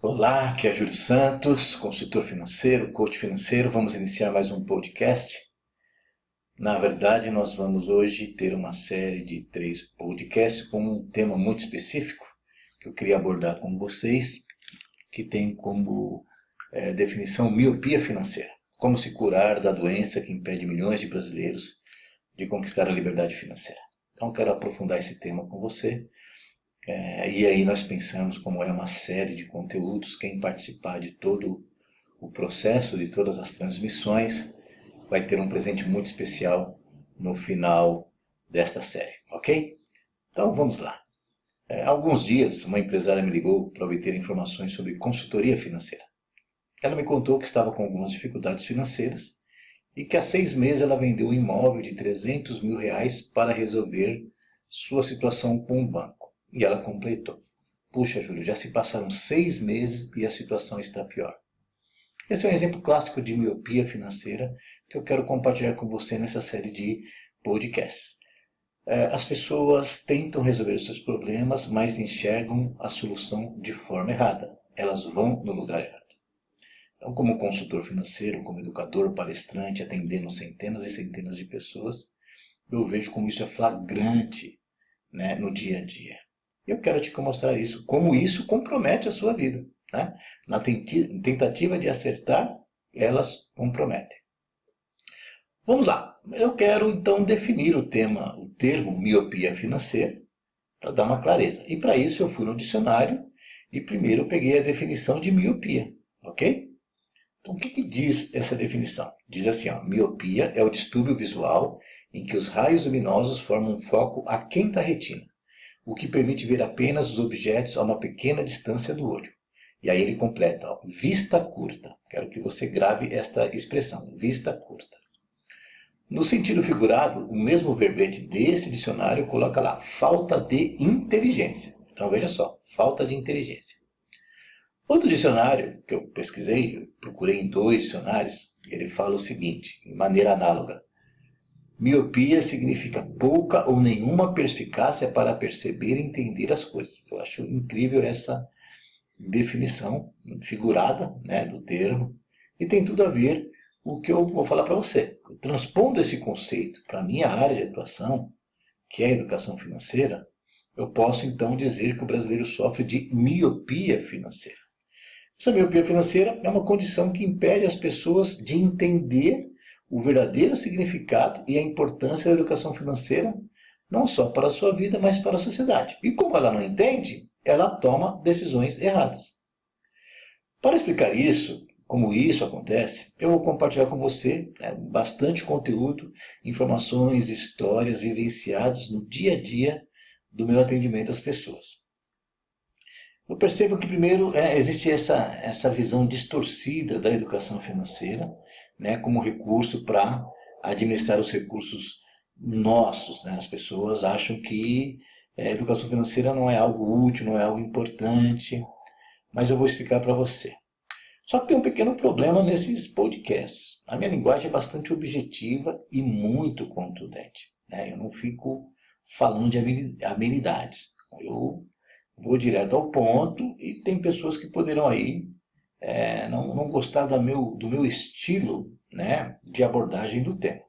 Olá, aqui é Júlio Santos, consultor financeiro, coach financeiro. Vamos iniciar mais um podcast. Na verdade, nós vamos hoje ter uma série de três podcasts com um tema muito específico que eu queria abordar com vocês, que tem como é, definição miopia financeira. Como se curar da doença que impede milhões de brasileiros de conquistar a liberdade financeira. Então, quero aprofundar esse tema com você é, e aí nós pensamos como é uma série de conteúdos, quem participar de todo o processo, de todas as transmissões, vai ter um presente muito especial no final desta série, ok? Então vamos lá. É, alguns dias, uma empresária me ligou para obter informações sobre consultoria financeira. Ela me contou que estava com algumas dificuldades financeiras e que há seis meses ela vendeu um imóvel de 300 mil reais para resolver sua situação com o banco. E ela completou. Puxa, Júlio, já se passaram seis meses e a situação está pior. Esse é um exemplo clássico de miopia financeira que eu quero compartilhar com você nessa série de podcasts. É, as pessoas tentam resolver os seus problemas, mas enxergam a solução de forma errada. Elas vão no lugar errado. Então, como consultor financeiro, como educador, palestrante, atendendo centenas e centenas de pessoas, eu vejo como isso é flagrante né, no dia a dia. Eu quero te mostrar isso, como isso compromete a sua vida. Né? Na tentativa de acertar, elas comprometem. Vamos lá. Eu quero então definir o tema, o termo miopia financeira, para dar uma clareza. E para isso eu fui no dicionário e primeiro eu peguei a definição de miopia, ok? Então o que, que diz essa definição? Diz assim, ó, miopia é o distúrbio visual em que os raios luminosos formam um foco aquém da retina o que permite ver apenas os objetos a uma pequena distância do olho. E aí ele completa, ó, vista curta. Quero que você grave esta expressão, vista curta. No sentido figurado, o mesmo verbete desse dicionário coloca lá, falta de inteligência. Então veja só, falta de inteligência. Outro dicionário que eu pesquisei, procurei em dois dicionários, ele fala o seguinte, de maneira análoga. Miopia significa pouca ou nenhuma perspicácia para perceber e entender as coisas. Eu acho incrível essa definição figurada né, do termo e tem tudo a ver com o que eu vou falar para você. Transpondo esse conceito para a minha área de atuação, que é a educação financeira, eu posso então dizer que o brasileiro sofre de miopia financeira. Essa miopia financeira é uma condição que impede as pessoas de entender o verdadeiro significado e a importância da educação financeira, não só para a sua vida, mas para a sociedade. E como ela não entende, ela toma decisões erradas. Para explicar isso, como isso acontece, eu vou compartilhar com você né, bastante conteúdo, informações, histórias vivenciadas no dia a dia do meu atendimento às pessoas. Eu percebo que, primeiro, é, existe essa, essa visão distorcida da educação financeira, né, como recurso para administrar os recursos nossos. Né? As pessoas acham que é, educação financeira não é algo útil, não é algo importante, mas eu vou explicar para você. Só que tem um pequeno problema nesses podcasts. A minha linguagem é bastante objetiva e muito contundente. Né? Eu não fico falando de habilidades. Eu vou direto ao ponto e tem pessoas que poderão aí é, não, não gostar do meu, do meu estilo né, de abordagem do tema.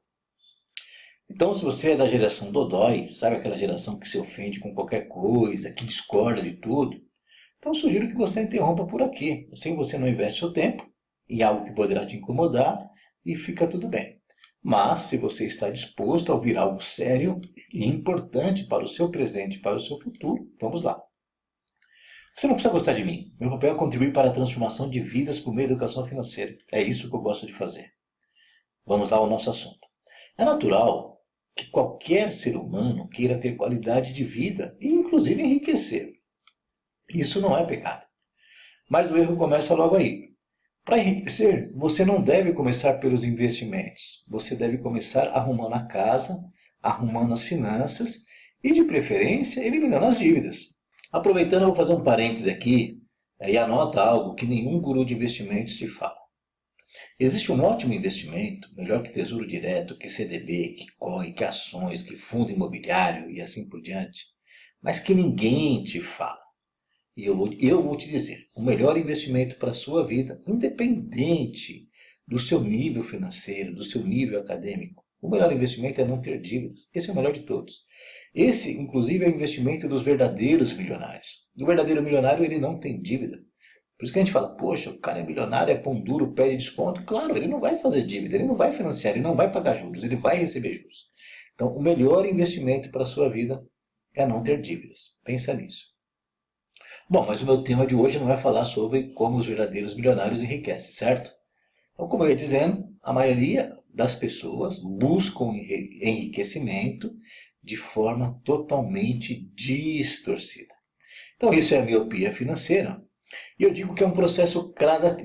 Então, se você é da geração Dodói, sabe aquela geração que se ofende com qualquer coisa, que discorda de tudo, então sugiro que você interrompa por aqui. Assim você não investe seu tempo em algo que poderá te incomodar e fica tudo bem. Mas, se você está disposto a ouvir algo sério e importante para o seu presente e para o seu futuro, vamos lá. Você não precisa gostar de mim. Meu papel é contribuir para a transformação de vidas por meio da educação financeira. É isso que eu gosto de fazer. Vamos lá ao nosso assunto. É natural que qualquer ser humano queira ter qualidade de vida e, inclusive, enriquecer. Isso não é pecado. Mas o erro começa logo aí. Para enriquecer, você não deve começar pelos investimentos. Você deve começar arrumando a casa, arrumando as finanças e, de preferência, eliminando as dívidas. Aproveitando, eu vou fazer um parêntese aqui e anota algo que nenhum guru de investimentos te fala. Existe um ótimo investimento, melhor que tesouro direto, que CDB, que COI, que ações, que fundo imobiliário e assim por diante, mas que ninguém te fala. E eu eu vou te dizer, o melhor investimento para a sua vida, independente do seu nível financeiro, do seu nível acadêmico, o melhor investimento é não ter dívidas. Esse é o melhor de todos. Esse, inclusive, é o investimento dos verdadeiros milionários. O verdadeiro milionário, ele não tem dívida. Por isso que a gente fala, poxa, o cara é milionário, é pão duro, pede desconto. Claro, ele não vai fazer dívida, ele não vai financiar, ele não vai pagar juros, ele vai receber juros. Então, o melhor investimento para a sua vida é não ter dívidas. Pensa nisso. Bom, mas o meu tema de hoje não é falar sobre como os verdadeiros milionários enriquecem, certo? Então, como eu ia dizendo, a maioria das pessoas buscam enriquecimento de forma totalmente distorcida. Então, isso é a miopia financeira. E eu digo que é um processo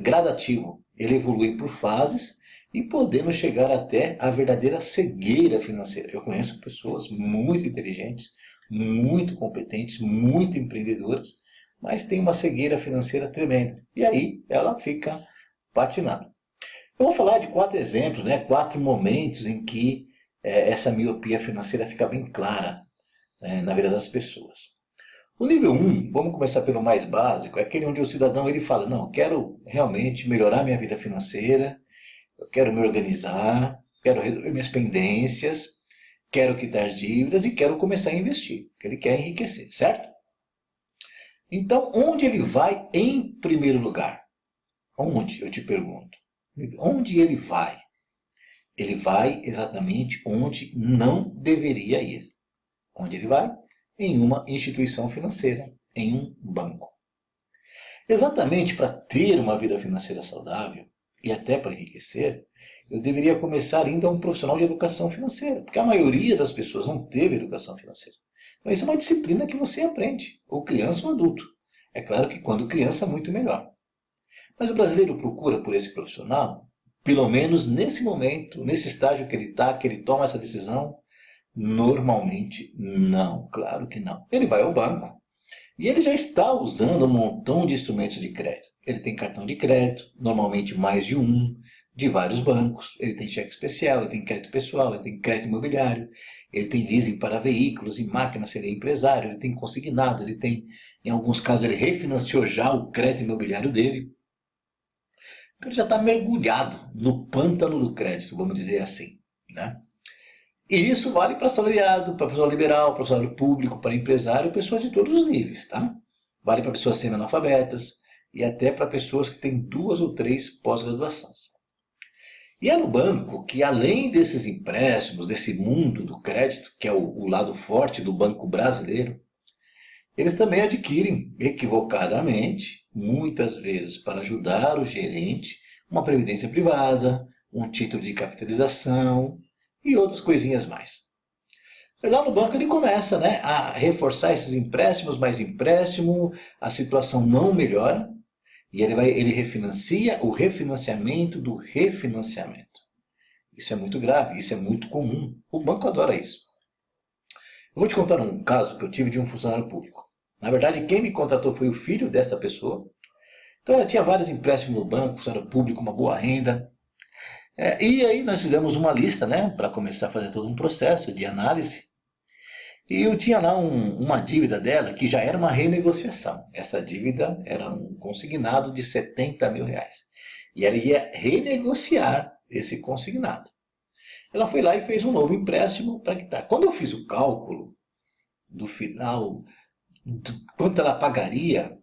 gradativo. Ele evolui por fases e podemos chegar até a verdadeira cegueira financeira. Eu conheço pessoas muito inteligentes, muito competentes, muito empreendedoras, mas tem uma cegueira financeira tremenda. E aí ela fica patinando. Eu vou falar de quatro exemplos, né? quatro momentos em que é, essa miopia financeira fica bem clara né, na vida das pessoas. O nível 1, um, vamos começar pelo mais básico, é aquele onde o cidadão ele fala, não, eu quero realmente melhorar minha vida financeira, eu quero me organizar, quero reduzir minhas pendências, quero quitar as dívidas e quero começar a investir, porque ele quer enriquecer, certo? Então, onde ele vai em primeiro lugar? Onde, eu te pergunto? Onde ele vai? Ele vai exatamente onde não deveria ir. Onde ele vai? Em uma instituição financeira, em um banco. Exatamente para ter uma vida financeira saudável e até para enriquecer, eu deveria começar indo a um profissional de educação financeira, porque a maioria das pessoas não teve educação financeira. Então, isso é uma disciplina que você aprende, ou criança ou adulto. É claro que quando criança, muito melhor. Mas o brasileiro procura por esse profissional, pelo menos nesse momento, nesse estágio que ele está, que ele toma essa decisão? Normalmente não, claro que não. Ele vai ao banco e ele já está usando um montão de instrumentos de crédito. Ele tem cartão de crédito, normalmente mais de um, de vários bancos. Ele tem cheque especial, ele tem crédito pessoal, ele tem crédito imobiliário, ele tem leasing para veículos e máquinas, seria empresário, ele tem consignado, ele tem, em alguns casos, ele refinanciou já o crédito imobiliário dele. Ele já está mergulhado no pântano do crédito, vamos dizer assim. Né? E isso vale para salariado, para profissional liberal, para salário público, para empresário, pessoas de todos os níveis. Tá? Vale para pessoas semi-analfabetas e até para pessoas que têm duas ou três pós-graduações. E é no banco que, além desses empréstimos, desse mundo do crédito, que é o, o lado forte do banco brasileiro, eles também adquirem equivocadamente, muitas vezes para ajudar o gerente, uma previdência privada, um título de capitalização e outras coisinhas mais. Lá no banco ele começa né, a reforçar esses empréstimos, mais empréstimo, a situação não melhora e ele, vai, ele refinancia o refinanciamento do refinanciamento. Isso é muito grave, isso é muito comum. O banco adora isso. Eu vou te contar um caso que eu tive de um funcionário público. Na verdade, quem me contratou foi o filho dessa pessoa. Então, ela tinha vários empréstimos no banco, funcionário público, uma boa renda. É, e aí nós fizemos uma lista, né, para começar a fazer todo um processo de análise. E eu tinha lá um, uma dívida dela que já era uma renegociação. Essa dívida era um consignado de 70 mil reais. E ela ia renegociar esse consignado. Ela foi lá e fez um novo empréstimo para quitar. Quando eu fiz o cálculo do final quanto ela pagaria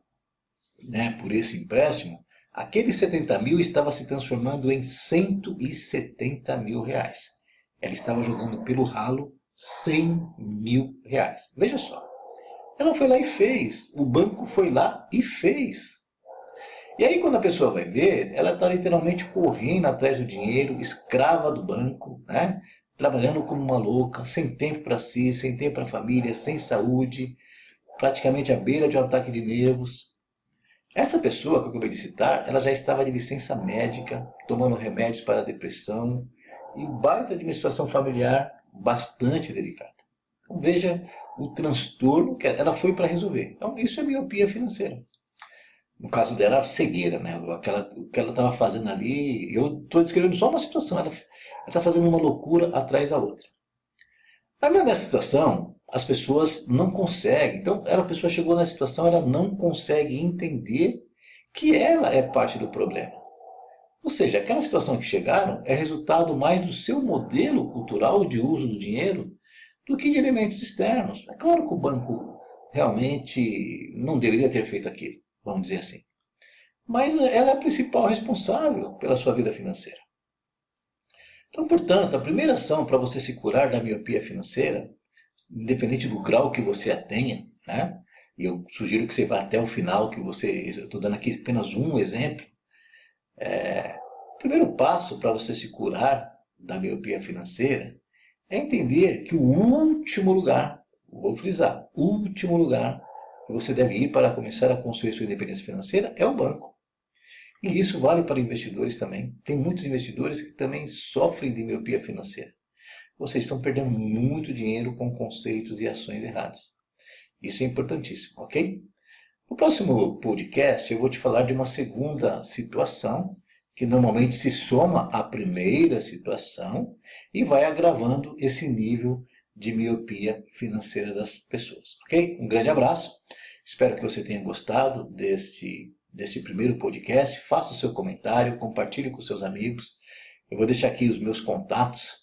né, por esse empréstimo, aqueles 70 mil estava se transformando em 170 mil reais. Ela estava jogando pelo ralo 100 mil reais. Veja só. Ela foi lá e fez. O banco foi lá e fez. E aí, quando a pessoa vai ver, ela está literalmente correndo atrás do dinheiro, escrava do banco, né? trabalhando como uma louca, sem tempo para si, sem tempo para a família, sem saúde, praticamente à beira de um ataque de nervos. Essa pessoa que eu acabei de citar, ela já estava de licença médica, tomando remédios para a depressão e baita de uma situação familiar bastante delicada. Então veja o transtorno que ela foi para resolver. Então isso é miopia financeira. No caso dela, cegueira, né? Aquela, o que ela estava fazendo ali, eu estou descrevendo só uma situação, ela está fazendo uma loucura atrás da outra. Mas nessa situação, as pessoas não conseguem. Então, a pessoa chegou na situação, ela não consegue entender que ela é parte do problema. Ou seja, aquela situação que chegaram é resultado mais do seu modelo cultural de uso do dinheiro do que de elementos externos. É claro que o banco realmente não deveria ter feito aquilo, vamos dizer assim. Mas ela é a principal responsável pela sua vida financeira. Então, portanto, a primeira ação para você se curar da miopia financeira, independente do grau que você a tenha, né? e eu sugiro que você vá até o final, que você, estou dando aqui apenas um exemplo, é, o primeiro passo para você se curar da miopia financeira é entender que o último lugar, vou frisar, o último lugar que você deve ir para começar a construir sua independência financeira é o banco. E isso vale para investidores também. Tem muitos investidores que também sofrem de miopia financeira. Vocês estão perdendo muito dinheiro com conceitos e ações erradas. Isso é importantíssimo, ok? No próximo podcast eu vou te falar de uma segunda situação que normalmente se soma à primeira situação e vai agravando esse nível de miopia financeira das pessoas, ok? Um grande abraço. Espero que você tenha gostado deste desse primeiro podcast, faça seu comentário, compartilhe com seus amigos. Eu vou deixar aqui os meus contatos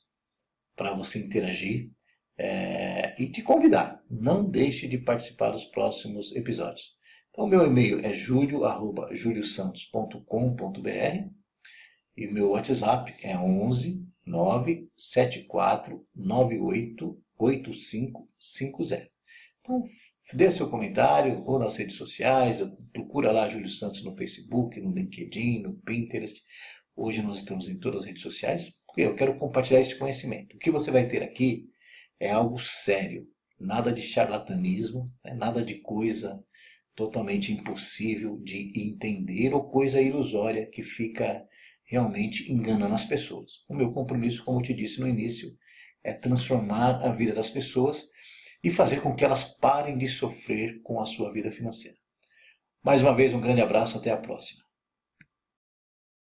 para você interagir é, e te convidar. Não deixe de participar dos próximos episódios. Então, meu e-mail é julio.juliosantos.com.br e meu WhatsApp é 11 974 98 8550. Então, Dê seu comentário ou nas redes sociais, procura lá Júlio Santos no Facebook, no LinkedIn, no Pinterest. Hoje nós estamos em todas as redes sociais, eu quero compartilhar esse conhecimento. O que você vai ter aqui é algo sério, nada de charlatanismo, né? nada de coisa totalmente impossível de entender ou coisa ilusória que fica realmente enganando as pessoas. O meu compromisso, como eu te disse no início, é transformar a vida das pessoas e fazer com que elas parem de sofrer com a sua vida financeira. Mais uma vez, um grande abraço, até a próxima.